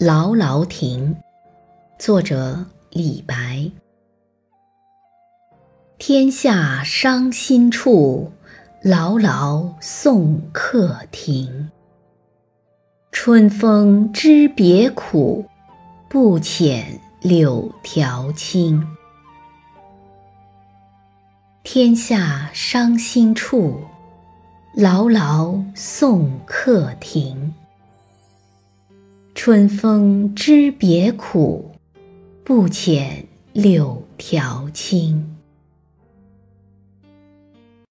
劳劳亭，作者李白。天下伤心处，劳劳送客亭。春风知别苦，不遣柳条青。天下伤心处，劳劳送客亭。春风知别苦，不遣柳条青。